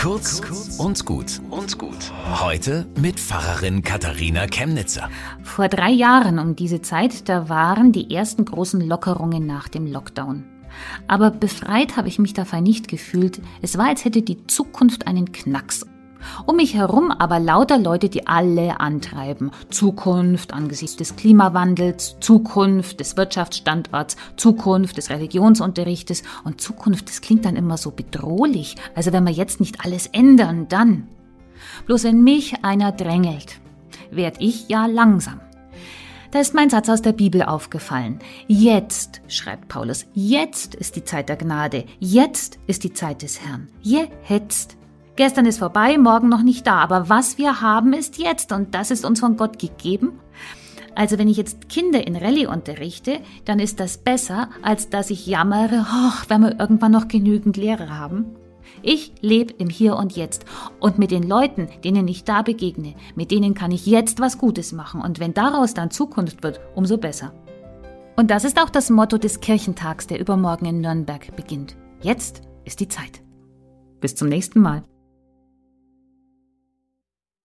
Kurz und gut und gut. Heute mit Pfarrerin Katharina Chemnitzer. Vor drei Jahren um diese Zeit, da waren die ersten großen Lockerungen nach dem Lockdown. Aber befreit habe ich mich dabei nicht gefühlt. Es war, als hätte die Zukunft einen Knacks. Um mich herum aber lauter Leute, die alle antreiben. Zukunft angesichts des Klimawandels, Zukunft des Wirtschaftsstandorts, Zukunft des Religionsunterrichtes und Zukunft, das klingt dann immer so bedrohlich. Also wenn wir jetzt nicht alles ändern, dann. Bloß wenn mich einer drängelt, werd ich ja langsam. Da ist mein Satz aus der Bibel aufgefallen. Jetzt, schreibt Paulus, jetzt ist die Zeit der Gnade, jetzt ist die Zeit des Herrn. Jetzt. Gestern ist vorbei, morgen noch nicht da, aber was wir haben ist jetzt und das ist uns von Gott gegeben. Also wenn ich jetzt Kinder in Rallye unterrichte, dann ist das besser, als dass ich jammere, oh, wenn wir irgendwann noch genügend Lehrer haben. Ich lebe im Hier und Jetzt und mit den Leuten, denen ich da begegne, mit denen kann ich jetzt was Gutes machen und wenn daraus dann Zukunft wird, umso besser. Und das ist auch das Motto des Kirchentags, der übermorgen in Nürnberg beginnt. Jetzt ist die Zeit. Bis zum nächsten Mal.